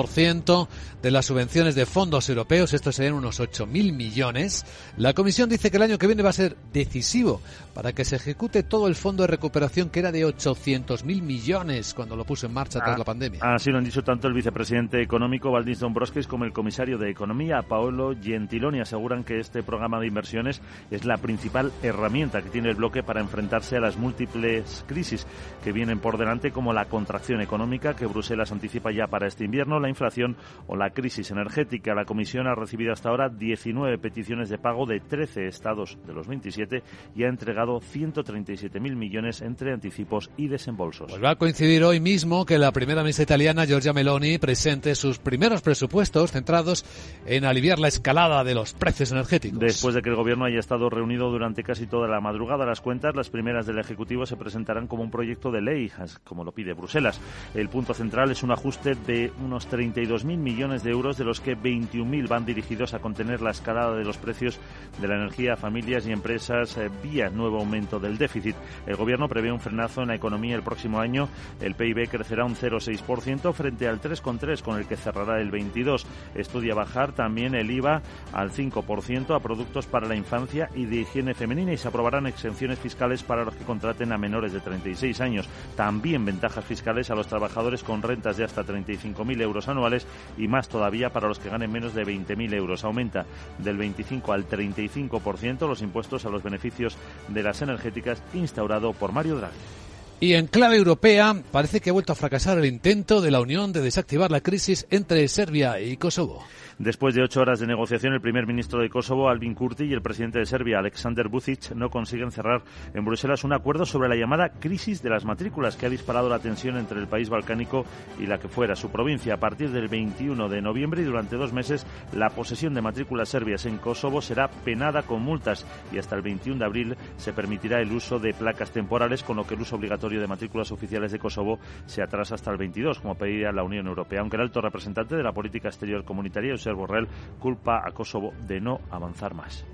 de las subvenciones de fondos europeos, esto serían unos 8.000 millones. La Comisión dice que el año que viene va a ser decisivo para que se ejecute todo el fondo de recuperación que era de 800.000 millones cuando lo puso en marcha tras Ah, la pandemia. Así lo han dicho tanto el vicepresidente económico Valdis Dombrovskis como el comisario de Economía Paolo Gentiloni. Aseguran que este programa de inversiones es la principal herramienta que tiene el bloque para enfrentarse a las múltiples crisis que vienen por delante, como la contracción económica que Bruselas anticipa ya para este invierno, la inflación o la crisis energética. La Comisión ha recibido hasta ahora 19 peticiones de pago de 13 estados de los 27 y ha entregado 137.000 millones entre anticipos y desembolsos. Pues va a coincidir hoy mismo que la primera ministra italiana, Giorgia Meloni, presente sus primeros presupuestos centrados en aliviar la escalada de los precios energéticos. Después de que el Gobierno haya estado reunido durante casi toda la madrugada, las cuentas, las primeras del Ejecutivo, se presentarán como un proyecto de ley, como lo pide Bruselas. El punto central es un ajuste de unos 32.000 millones de euros, de los que 21.000 van dirigidos a contener la escalada de los precios de la energía a familias y empresas eh, vía nuevo aumento del déficit. El Gobierno prevé un frenazo en la economía el próximo año. El PIB crecerá un 0,6% frente al 3,3% con el que cerrará el 22. Estudia bajar también el IVA al 5% a productos para la infancia y de higiene femenina y se aprobarán exenciones fiscales para los que contraten a menores de 36 años. También ventajas fiscales a los trabajadores con rentas de hasta 35.000 euros anuales y más todavía para los que ganen menos de 20.000 euros. Aumenta del 25 al 35% los impuestos a los beneficios de las energéticas instaurado por Mario Draghi. Y en clave europea, parece que ha vuelto a fracasar el intento de la Unión de desactivar la crisis entre Serbia y Kosovo. Después de ocho horas de negociación, el primer ministro de Kosovo, Albin Kurti, y el presidente de Serbia, Aleksandar Vucic, no consiguen cerrar en Bruselas un acuerdo sobre la llamada crisis de las matrículas que ha disparado la tensión entre el país balcánico y la que fuera su provincia. A partir del 21 de noviembre y durante dos meses, la posesión de matrículas serbias en Kosovo será penada con multas y hasta el 21 de abril se permitirá el uso de placas temporales, con lo que el uso obligatorio de matrículas oficiales de Kosovo se atrasa hasta el 22, como pedía la Unión Europea. Aunque el alto representante de la política exterior comunitaria, Josep Borrell, culpa a Kosovo de no avanzar más.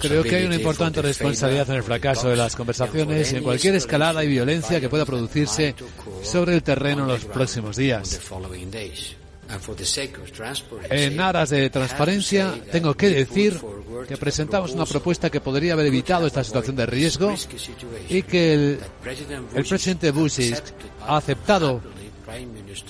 Creo que hay una importante responsabilidad en el fracaso de las conversaciones y en cualquier escalada y violencia que pueda producirse sobre el terreno en los próximos días. En aras de transparencia, tengo que decir que presentamos una propuesta que podría haber evitado esta situación de riesgo y que el, el presidente Bush ha aceptado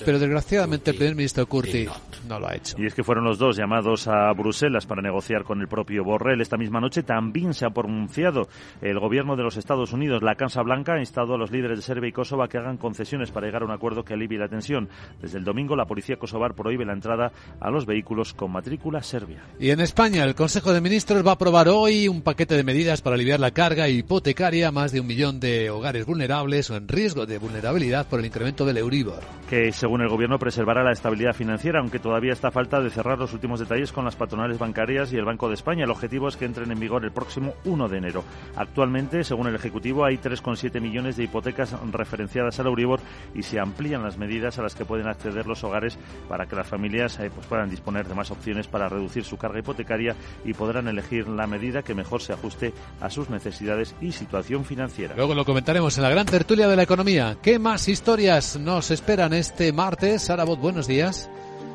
pero desgraciadamente el primer ministro Curti no lo ha hecho. Y es que fueron los dos llamados a Bruselas para negociar con el propio Borrell. Esta misma noche también se ha pronunciado el gobierno de los Estados Unidos. La Casa Blanca ha instado a los líderes de Serbia y Kosovo a que hagan concesiones para llegar a un acuerdo que alivie la tensión. Desde el domingo, la policía kosovar prohíbe la entrada a los vehículos con matrícula serbia. Y en España, el Consejo de Ministros va a aprobar hoy un paquete de medidas para aliviar la carga hipotecaria a más de un millón de hogares vulnerables o en riesgo de vulnerabilidad por el incremento del Euribor. Que según el gobierno preservará la estabilidad financiera, aunque todavía está falta de cerrar los últimos detalles con las patronales bancarias y el Banco de España. El objetivo es que entren en vigor el próximo 1 de enero. Actualmente, según el Ejecutivo, hay 3,7 millones de hipotecas referenciadas al Euribor y se amplían las medidas a las que pueden acceder los hogares para que las familias eh, pues puedan disponer de más opciones para reducir su carga hipotecaria y podrán elegir la medida que mejor se ajuste a sus necesidades y situación financiera. Luego lo comentaremos en la gran tertulia de la economía. ¿Qué más historias nos esperan este martes? Sara Bot, buenos días.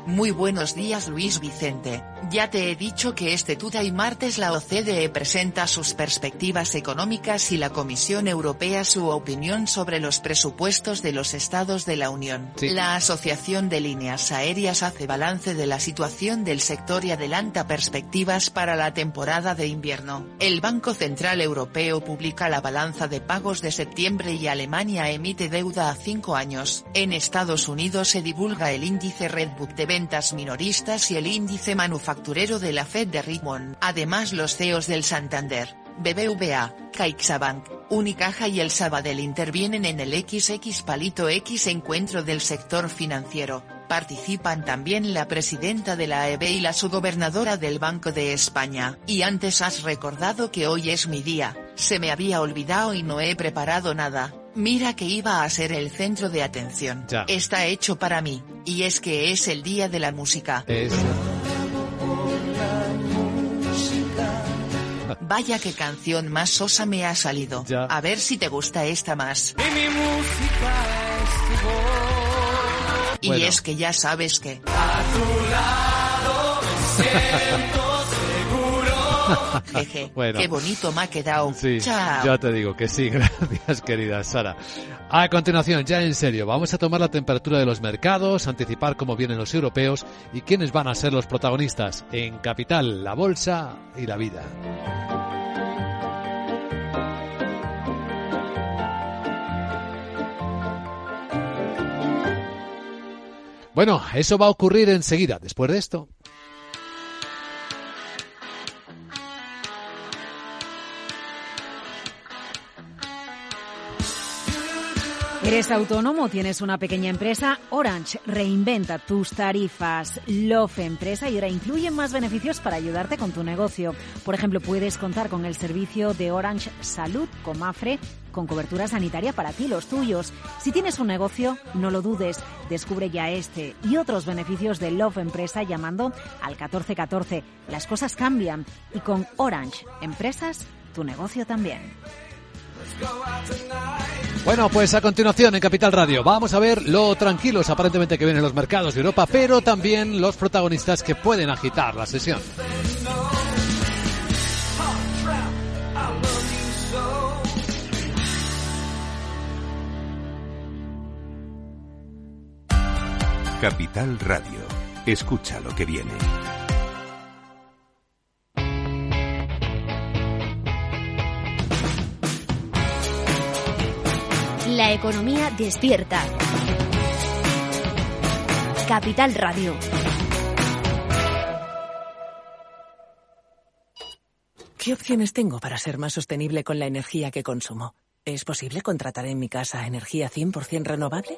Muy buenos días Luis Vicente, ya te he dicho que este tuta y martes la OCDE presenta sus perspectivas económicas y la Comisión Europea su opinión sobre los presupuestos de los estados de la Unión. La Asociación de Líneas Aéreas hace balance de la situación del sector y adelanta perspectivas para la temporada de invierno. El Banco Central Europeo publica la balanza de pagos de septiembre y Alemania emite deuda a cinco años. En Estados Unidos se divulga el índice Redbook de ventas minoristas y el índice manufacturero de la Fed de Richmond. Además los CEOs del Santander, BBVA, CaixaBank, Unicaja y el Sabadell intervienen en el XX Palito X encuentro del sector financiero. Participan también la presidenta de la EB y la subgobernadora del Banco de España. Y antes has recordado que hoy es mi día, se me había olvidado y no he preparado nada. Mira que iba a ser el centro de atención. Ya. Está hecho para mí, y es que es el día de la música. Es- Vaya que canción más sosa me ha salido. Ya. A ver si te gusta esta más. Y mi música es tu voz. Y Bueno. es que ya sabes que... A tu lado me siento seguro. Jeje, Bueno. qué bonito me ha quedado. Sí, Chao. ya te digo que sí, gracias querida Sara. A continuación, ya en serio, vamos a tomar la temperatura de los mercados, anticipar cómo vienen los europeos y quiénes van a ser los protagonistas en Capital, la Bolsa y la Vida. Bueno, eso va a ocurrir enseguida, después de esto. ¿Eres autónomo? ¿Tienes una pequeña empresa? Orange reinventa tus tarifas. Love Empresa y ahora incluye más beneficios para ayudarte con tu negocio. Por ejemplo, puedes contar con el servicio de Orange Salud con Mafre con cobertura sanitaria para ti y los tuyos. Si tienes un negocio, no lo dudes, descubre ya este y otros beneficios de Love Empresa llamando al 1414. Las cosas cambian y con Orange Empresas, tu negocio también. Bueno, pues a continuación en Capital Radio vamos a ver lo tranquilos aparentemente que vienen los mercados de Europa, pero también los protagonistas que pueden agitar la sesión. Capital Radio. Escucha lo que viene. La economía despierta. Capital Radio. ¿Qué opciones tengo para ser más sostenible con la energía que consumo? ¿Es posible contratar en mi casa energía 100% renovable?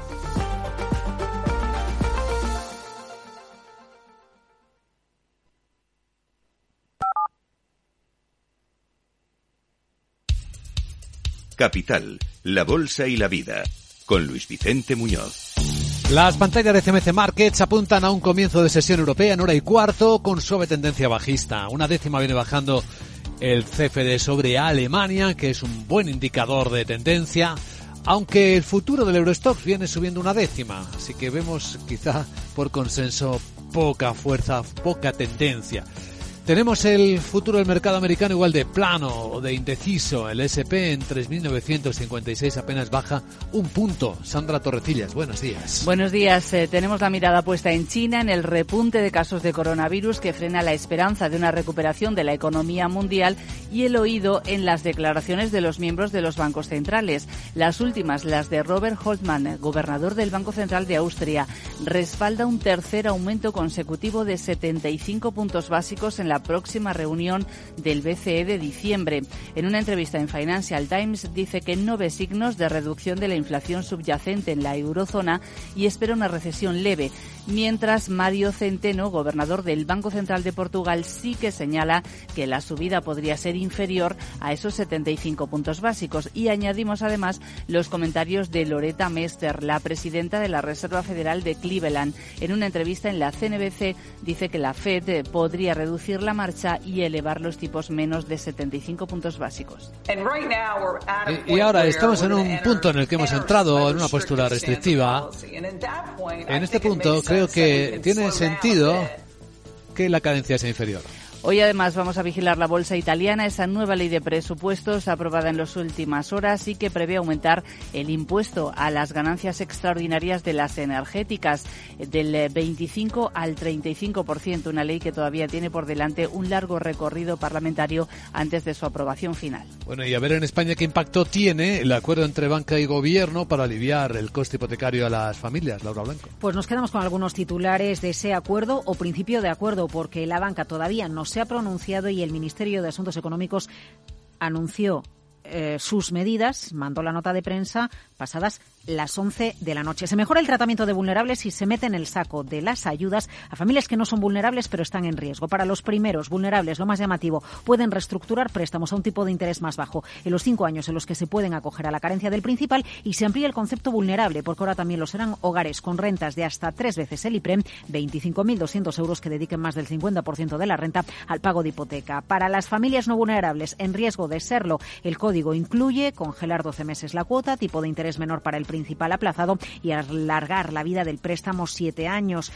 Capital, la Bolsa y la Vida, con Luis Vicente Muñoz. Las pantallas de CMC Markets apuntan a un comienzo de sesión europea en hora y cuarto con suave tendencia bajista. Una décima viene bajando el CFD sobre Alemania, que es un buen indicador de tendencia, aunque el futuro del Eurostox viene subiendo una décima, así que vemos quizá por consenso poca fuerza, poca tendencia. Tenemos el futuro del mercado americano igual de plano o de indeciso. El SP en 3.956 apenas baja un punto. Sandra Torrecillas, buenos días. Buenos días. Eh, tenemos la mirada puesta en China, en el repunte de casos de coronavirus que frena la esperanza de una recuperación de la economía mundial y el oído en las declaraciones de los miembros de los bancos centrales. Las últimas, las de Robert Holtmann, gobernador del Banco Central de Austria, respalda un tercer aumento consecutivo de 75 puntos básicos en la próxima reunión del BCE de diciembre. En una entrevista en Financial Times dice que no ve signos de reducción de la inflación subyacente en la eurozona y espera una recesión leve, mientras Mario Centeno, gobernador del Banco Central de Portugal, sí que señala que la subida podría ser inferior a esos 75 puntos básicos. Y añadimos además los comentarios de Loretta Mester, la presidenta de la Reserva Federal de Cleveland. En una entrevista en la CNBC dice que la Fed podría reducir la marcha y elevar los tipos menos de 75 puntos básicos. Y, ahora estamos en un punto en el que hemos entrado en una postura restrictiva. En este punto creo que tiene sentido que la cadencia sea inferior. Hoy además vamos a vigilar la bolsa italiana, esa nueva ley de presupuestos aprobada en las últimas horas y que prevé aumentar el impuesto a las ganancias extraordinarias de las energéticas del 25 al 35%, una ley que todavía tiene por delante un largo recorrido parlamentario antes de su aprobación final. Bueno, y a ver en España qué impacto tiene el acuerdo entre banca y gobierno para aliviar el coste hipotecario a las familias, Laura Blanco. Pues nos quedamos con algunos titulares de ese acuerdo o principio de acuerdo, porque la banca todavía no se ha pronunciado y el Ministerio de Asuntos Económicos anunció eh, sus medidas, mandó la nota de prensa pasadas las 11 de la noche. Se mejora el tratamiento de vulnerables y se mete en el saco de las ayudas a familias que no son vulnerables pero están en riesgo. Para los primeros vulnerables, lo más llamativo, pueden reestructurar préstamos a un tipo de interés más bajo en los cinco años en los que se pueden acoger a la carencia del principal y se amplía el concepto vulnerable porque ahora también lo serán hogares con rentas de hasta tres veces el IPREM, 25.200 euros que dediquen más del 50% de la renta al pago de hipoteca. Para las familias no vulnerables en riesgo de serlo, el código incluye congelar 12 meses la cuota, tipo de interés menor para el principal aplazado y alargar la vida del préstamo siete años.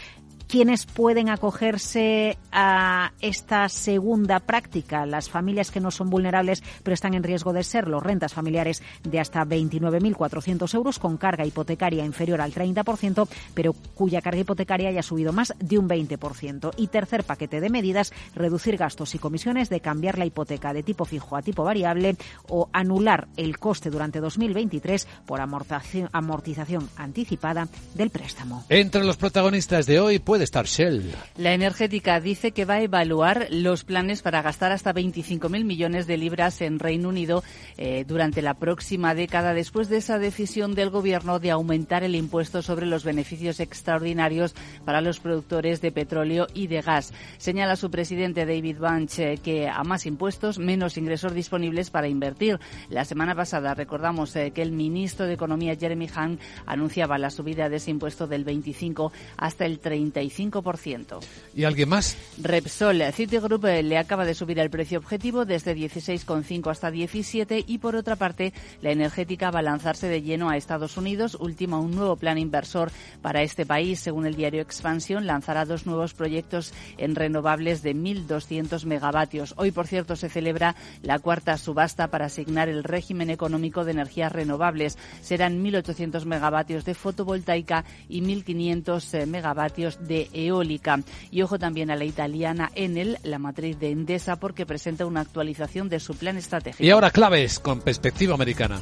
¿Quiénes pueden acogerse a esta segunda práctica? Las familias que no son vulnerables pero están en riesgo de serlo. Rentas familiares de hasta 29.400 euros con carga hipotecaria inferior al 30%, pero cuya carga hipotecaria haya subido más de un 20%. Y tercer paquete de medidas, reducir gastos y comisiones de cambiar la hipoteca de tipo fijo a tipo variable o anular el coste durante 2023 por amortización anticipada del préstamo. Entre los protagonistas de hoy puede estar Shell. La energética dice que va a evaluar los planes para gastar hasta 25.000 millones de libras en Reino Unido eh, durante la próxima década después de esa decisión del gobierno de aumentar el impuesto sobre los beneficios extraordinarios para los productores de petróleo y de gas. Señala su presidente David Bunch eh, que a más impuestos, menos ingresos disponibles para invertir. La semana pasada recordamos eh, que el ministro de Economía Jeremy Hunt anunciaba la subida de ese impuesto del 25 hasta el 30 35%. ¿Y alguien más? Repsol Citigroup eh, le acaba de subir el precio objetivo desde 16,5 hasta 17 y por otra parte la energética va a lanzarse de lleno a Estados Unidos, última un nuevo plan inversor para este país. Según el diario Expansión, lanzará dos nuevos proyectos en renovables de 1.200 megavatios. Hoy, por cierto, se celebra la cuarta subasta para asignar el régimen económico de energías renovables. Serán 1.800 megavatios de fotovoltaica y 1.500 eh, megavatios de eólica. Y ojo también a la italiana Enel, la matriz de Endesa, porque presenta una actualización de su plan estratégico. Y ahora claves con perspectiva americana.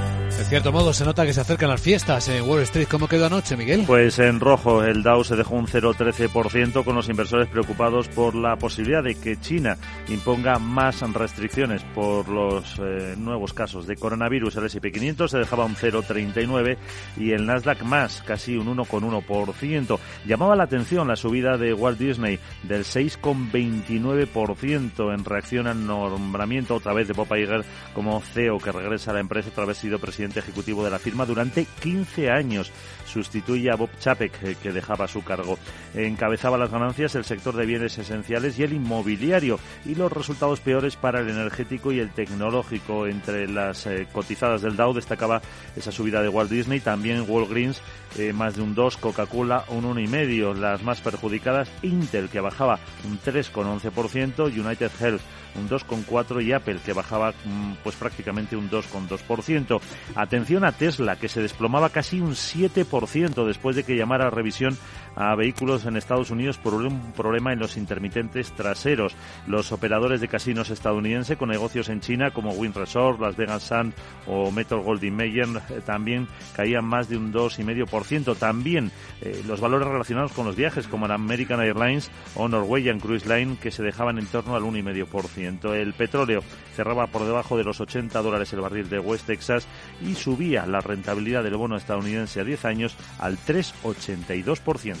De cierto modo, se nota que se acercan las fiestas en Wall Street. ¿Cómo quedó anoche, Miguel? Pues en rojo, el Dow se dejó un 0,13% con los inversores preocupados por la posibilidad de que China imponga más restricciones por los eh, nuevos casos de coronavirus. El S&P 500 se dejaba un 0,39 y el Nasdaq más, casi un 1,1%. Llamaba la atención la subida de Walt Disney del 6,29% en reacción al nombramiento otra vez de Bob Iger como CEO que regresa a la empresa tras haber sido presidente ejecutivo de la firma durante 15 años. Sustituye a Bob Chapek, eh, que dejaba su cargo. Encabezaba las ganancias el sector de bienes esenciales y el inmobiliario, y los resultados peores para el energético y el tecnológico. Entre las eh, cotizadas del Dow destacaba esa subida de Walt Disney, también Walgreens, eh, más de un 2, Coca-Cola un 1,5. Las más perjudicadas, Intel, que bajaba un 3,11%, United Health un 2,4% y Apple, que bajaba mm, pues prácticamente un 2,2%. Atención a Tesla, que se desplomaba casi un 7% después de que llamara a revisión a vehículos en Estados Unidos por un problema en los intermitentes traseros. Los operadores de casinos estadounidenses con negocios en China como Wynn Resort, Las Vegas Sun o Metro Goldwyn Mayer eh, también caían más de un 2,5%. También eh, los valores relacionados con los viajes como American Airlines o Norwegian Cruise Line que se dejaban en torno al 1,5%. El petróleo cerraba por debajo de los 80 dólares el barril de West Texas y subía la rentabilidad del bono estadounidense a 10 años al 3,82%.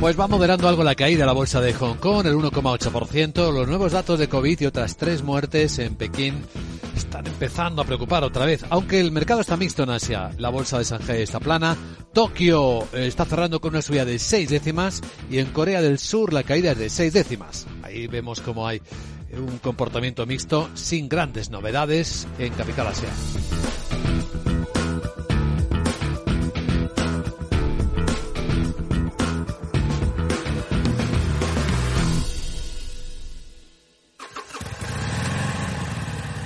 Pues va moderando algo la caída de la bolsa de Hong Kong, el 1,8%. Los nuevos datos de COVID y otras tres muertes en Pekín están empezando a preocupar otra vez. Aunque el mercado está mixto en Asia, la bolsa de Shanghai está plana. Tokio está cerrando con una subida de seis décimas y en Corea del Sur la caída es de seis décimas. Ahí vemos cómo hay un comportamiento mixto sin grandes novedades en Capital Asia.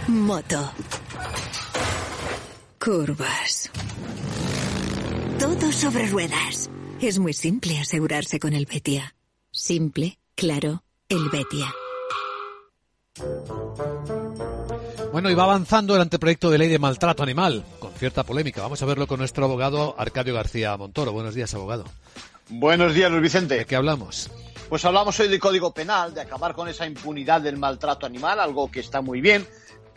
Moto. Curvas. Todo sobre ruedas. Es muy simple asegurarse con el Betia. Simple, claro, el Betia. Bueno, y va avanzando el anteproyecto de ley de maltrato animal, con cierta polémica. Vamos a verlo con nuestro abogado Arcadio García Montoro. Buenos días, abogado. Buenos días, Luis Vicente. ¿De qué hablamos? Pues hablamos hoy del Código Penal, de acabar con esa impunidad del maltrato animal, algo que está muy bien,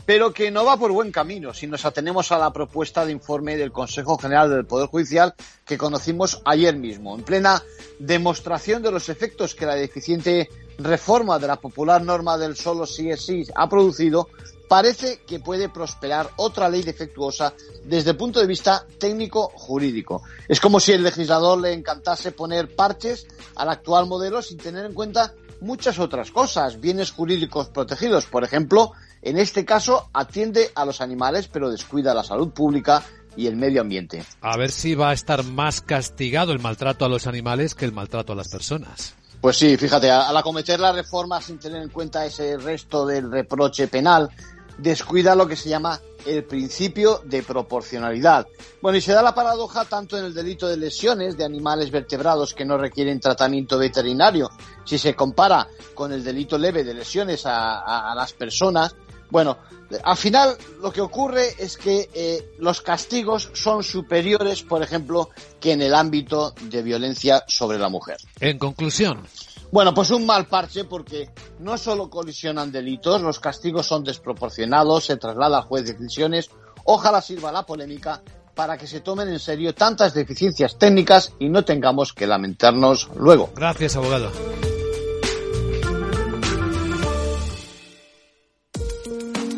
pero que no va por buen camino si nos atenemos a la propuesta de informe del Consejo General del Poder Judicial que conocimos ayer mismo, en plena demostración de los efectos que la deficiente reforma de la popular norma del solo sí es sí ha producido, parece que puede prosperar otra ley defectuosa desde el punto de vista técnico-jurídico. Es como si el legislador le encantase poner parches al actual modelo sin tener en cuenta muchas otras cosas, bienes jurídicos protegidos, por ejemplo, en este caso atiende a los animales pero descuida la salud pública y el medio ambiente. A ver si va a estar más castigado el maltrato a los animales que el maltrato a las personas. Pues sí, fíjate, al acometer la reforma sin tener en cuenta ese resto del reproche penal, descuida lo que se llama el principio de proporcionalidad. Bueno, y se da la paradoja tanto en el delito de lesiones de animales vertebrados que no requieren tratamiento veterinario, si se compara con el delito leve de lesiones a, las personas. Bueno, al final lo que ocurre es que eh, los castigos son superiores, por ejemplo, que en el ámbito de violencia sobre la mujer. En conclusión, bueno, pues un mal parche porque no solo colisionan delitos, los castigos son desproporcionados, se traslada al juez de decisiones. Ojalá sirva la polémica para que se tomen en serio tantas deficiencias técnicas y no tengamos que lamentarnos luego. Gracias, abogado.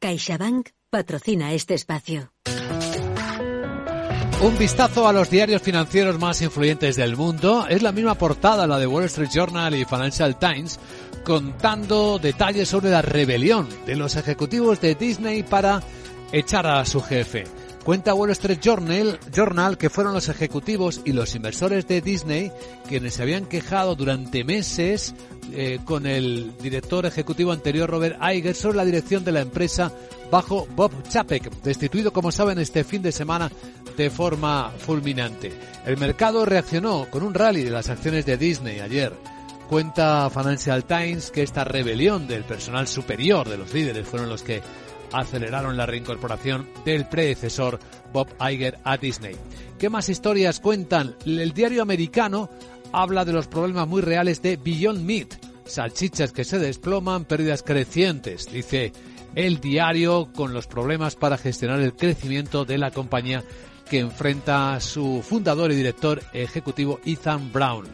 CaixaBank patrocina este espacio. Un vistazo a los diarios financieros más influyentes del mundo. Es la misma portada, la de Wall Street Journal y Financial Times, contando detalles sobre la rebelión de los ejecutivos de Disney para echar a su jefe. Cuenta Wall Street Journal, Journal que fueron los ejecutivos y los inversores de Disney quienes se habían quejado durante meses eh, con el director ejecutivo anterior Robert Iger sobre la dirección de la empresa bajo Bob Chapek, destituido como saben este fin de semana de forma fulminante. El mercado reaccionó con un rally de las acciones de Disney ayer. Cuenta Financial Times que esta rebelión del personal superior de los líderes fueron los que aceleraron la reincorporación del predecesor Bob Iger a Disney. ¿Qué más historias cuentan? El diario americano habla de los problemas muy reales de Beyond Meat, salchichas que se desploman, pérdidas crecientes, dice el diario, con los problemas para gestionar el crecimiento de la compañía que enfrenta su fundador y director ejecutivo Ethan Brown.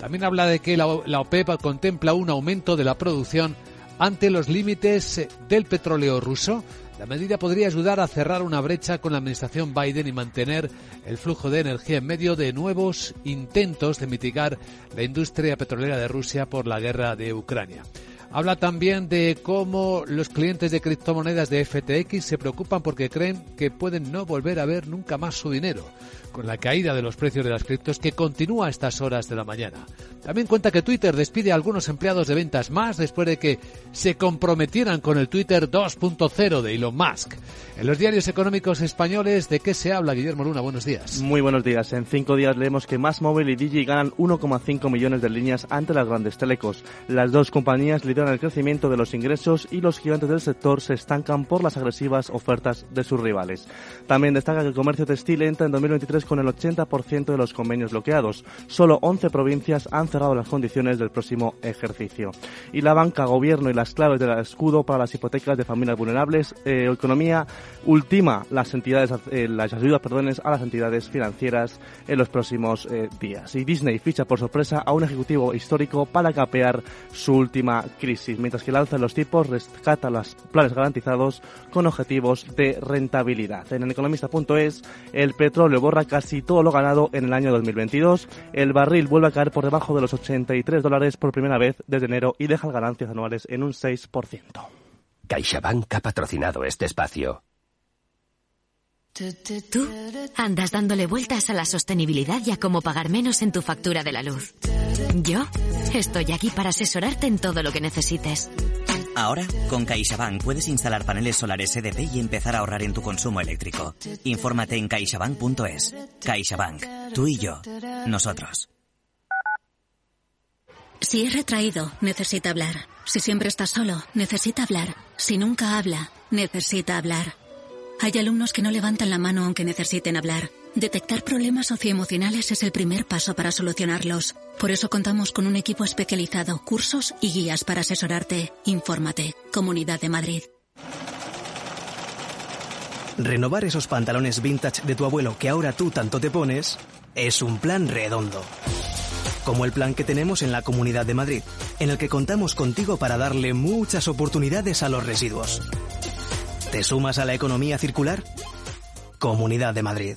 También habla de que la, OPEP contempla un aumento de la producción ante los límites del petróleo ruso. La medida podría ayudar a cerrar una brecha con la administración Biden y mantener el flujo de energía en medio de nuevos intentos de mitigar la industria petrolera de Rusia por la guerra de Ucrania. Habla también de cómo los clientes de criptomonedas de FTX se preocupan porque creen que pueden no volver a ver nunca más su dinero con la caída de los precios de las criptos que continúa a estas horas de la mañana. También cuenta que Twitter despide a algunos empleados de ventas más después de que se comprometieran con el Twitter 2.0 de Elon Musk. En los diarios económicos españoles, ¿de qué se habla, Guillermo Luna? Buenos días. Muy buenos días. En cinco días leemos que Más Móvil y Digi ganan 1,5 millones de líneas ante las grandes telecos. Las dos compañías lideran el crecimiento de los ingresos y los gigantes del sector se estancan por las agresivas ofertas de sus rivales. También destaca que el comercio textil entra en 2023 con el 80% de los convenios bloqueados. Solo 11 provincias han cerrado las condiciones del próximo ejercicio. Y la banca, gobierno y las claves del escudo para las hipotecas de familias vulnerables, eh, economía ultima las entidades, eh, las ayudas perdones a las entidades financieras en los próximos eh, días. Y Disney ficha por sorpresa a un ejecutivo histórico para capear su última crisis, mientras que de los tipos rescata los planes garantizados con objetivos de rentabilidad. En el economista.es, el petróleo borra casi todo lo ganado en el año 2022. El barril vuelve a caer por debajo de los 83 dólares por primera vez desde enero y deja ganancias anuales en un 6%. CaixaBank ha patrocinado este espacio. Tú andas dándole vueltas a la sostenibilidad y a cómo pagar menos en tu factura de la luz. Yo estoy aquí para asesorarte en todo lo que necesites. Ahora, con CaixaBank puedes instalar paneles solares EDP y empezar a ahorrar en tu consumo eléctrico. Infórmate en caixabank.es. CaixaBank. Tú y yo. Nosotros. Si es retraído, necesita hablar. Si siempre está solo, necesita hablar. Si nunca habla, necesita hablar. Hay alumnos que no levantan la mano aunque necesiten hablar. Detectar problemas socioemocionales es el primer paso para solucionarlos. Por eso contamos con un equipo especializado, cursos y guías para asesorarte. Infórmate. Comunidad de Madrid. Renovar esos pantalones vintage de tu abuelo que ahora tú tanto te pones es un plan redondo. Como el plan que tenemos en la Comunidad de Madrid, en el que contamos contigo para darle muchas oportunidades a los residuos. ¿Te sumas a la economía circular? Comunidad de Madrid.